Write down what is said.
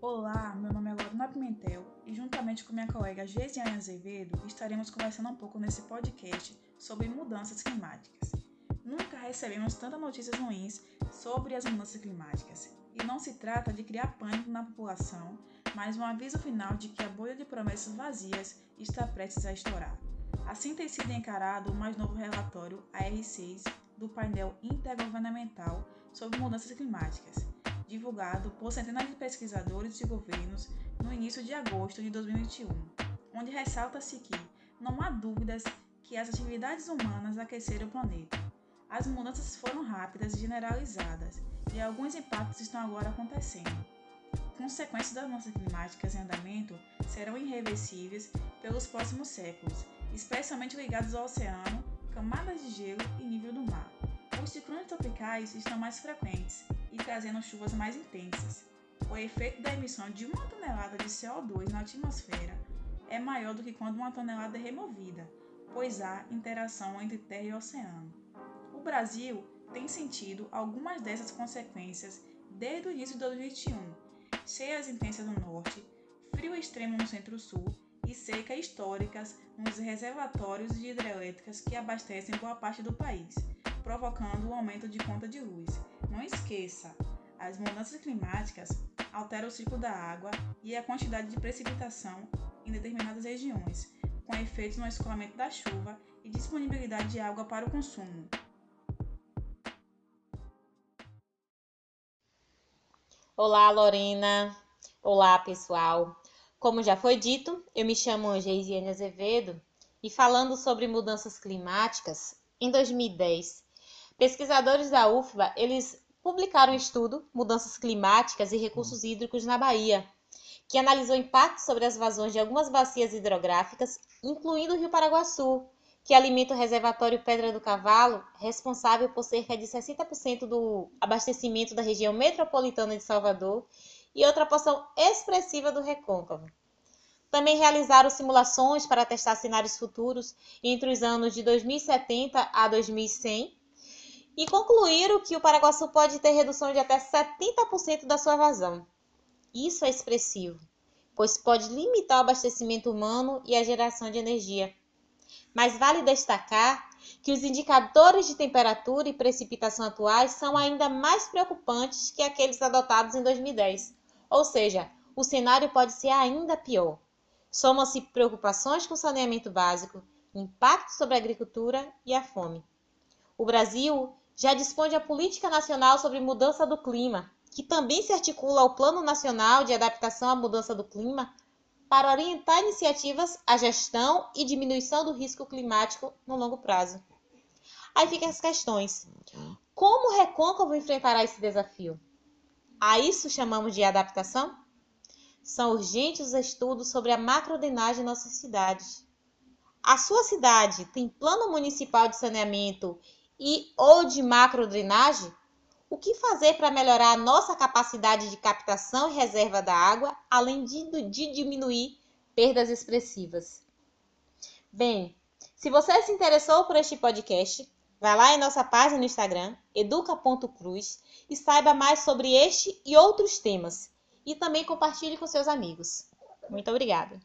Olá, meu nome é Lorena Pimentel e juntamente com minha colega Gesiane Azevedo estaremos conversando um pouco nesse podcast sobre mudanças climáticas. Nunca recebemos tantas notícias ruins sobre as mudanças climáticas e não se trata de criar pânico na população, mas um aviso final de que a bolha de promessas vazias está prestes a estourar. Assim tem sido encarado o mais novo relatório AR6 do painel intergovernamental sobre mudanças climáticas, divulgado por centenas de pesquisadores e governos no início de agosto de 2021, onde ressalta-se que não há dúvidas que as atividades humanas aqueceram o planeta. As mudanças foram rápidas e generalizadas, e alguns impactos estão agora acontecendo. Consequências das mudanças climáticas em andamento serão irreversíveis pelos próximos séculos, especialmente ligados ao oceano, camadas de gelo e nível do mar. Os ciclones tropicais estão mais frequentes e trazendo chuvas mais intensas. O efeito da emissão de uma tonelada de CO2 na atmosfera é maior do que quando uma tonelada é removida, pois há interação entre terra e oceano. O Brasil tem sentido algumas dessas consequências desde o início de 2021. Cheias intensas no norte, frio extremo no centro-sul e seca históricas nos reservatórios de hidrelétricas que abastecem boa parte do país, provocando o aumento de conta de luz. Não esqueça, as mudanças climáticas alteram o ciclo da água e a quantidade de precipitação em determinadas regiões, com efeitos no escoamento da chuva e disponibilidade de água para o consumo. Olá, Lorena. Olá, pessoal. Como já foi dito, eu me chamo Geisiane Azevedo e falando sobre mudanças climáticas, em 2010, pesquisadores da UFBA, eles publicaram um estudo Mudanças Climáticas e Recursos Hídricos na Bahia, que analisou impactos sobre as vazões de algumas bacias hidrográficas, incluindo o Rio Paraguaçu, que alimenta o reservatório Pedra do Cavalo, responsável por cerca de 60% do abastecimento da região metropolitana de Salvador e outra porção expressiva do recôncavo. Também realizaram simulações para testar cenários futuros entre os anos de 2070 a 2100 e concluíram que o Paraguaçu pode ter redução de até 70% da sua vazão. Isso é expressivo, pois pode limitar o abastecimento humano e a geração de energia mas vale destacar que os indicadores de temperatura e precipitação atuais são ainda mais preocupantes que aqueles adotados em 2010. Ou seja, o cenário pode ser ainda pior. Somam-se preocupações com saneamento básico, impacto sobre a agricultura e a fome. O Brasil já dispõe de a Política Nacional sobre Mudança do Clima, que também se articula ao Plano Nacional de Adaptação à Mudança do Clima para orientar iniciativas à gestão e diminuição do risco climático no longo prazo. Aí ficam as questões. Como o recôncavo enfrentará esse desafio? A isso chamamos de adaptação? São urgentes os estudos sobre a macrodenagem em nossas cidades. A sua cidade tem plano municipal de saneamento e ou de macrodrenagem? O que fazer para melhorar a nossa capacidade de captação e reserva da água, além de, de diminuir perdas expressivas? Bem, se você se interessou por este podcast, vá lá em nossa página no Instagram, educa.cruz, e saiba mais sobre este e outros temas. E também compartilhe com seus amigos. Muito obrigada!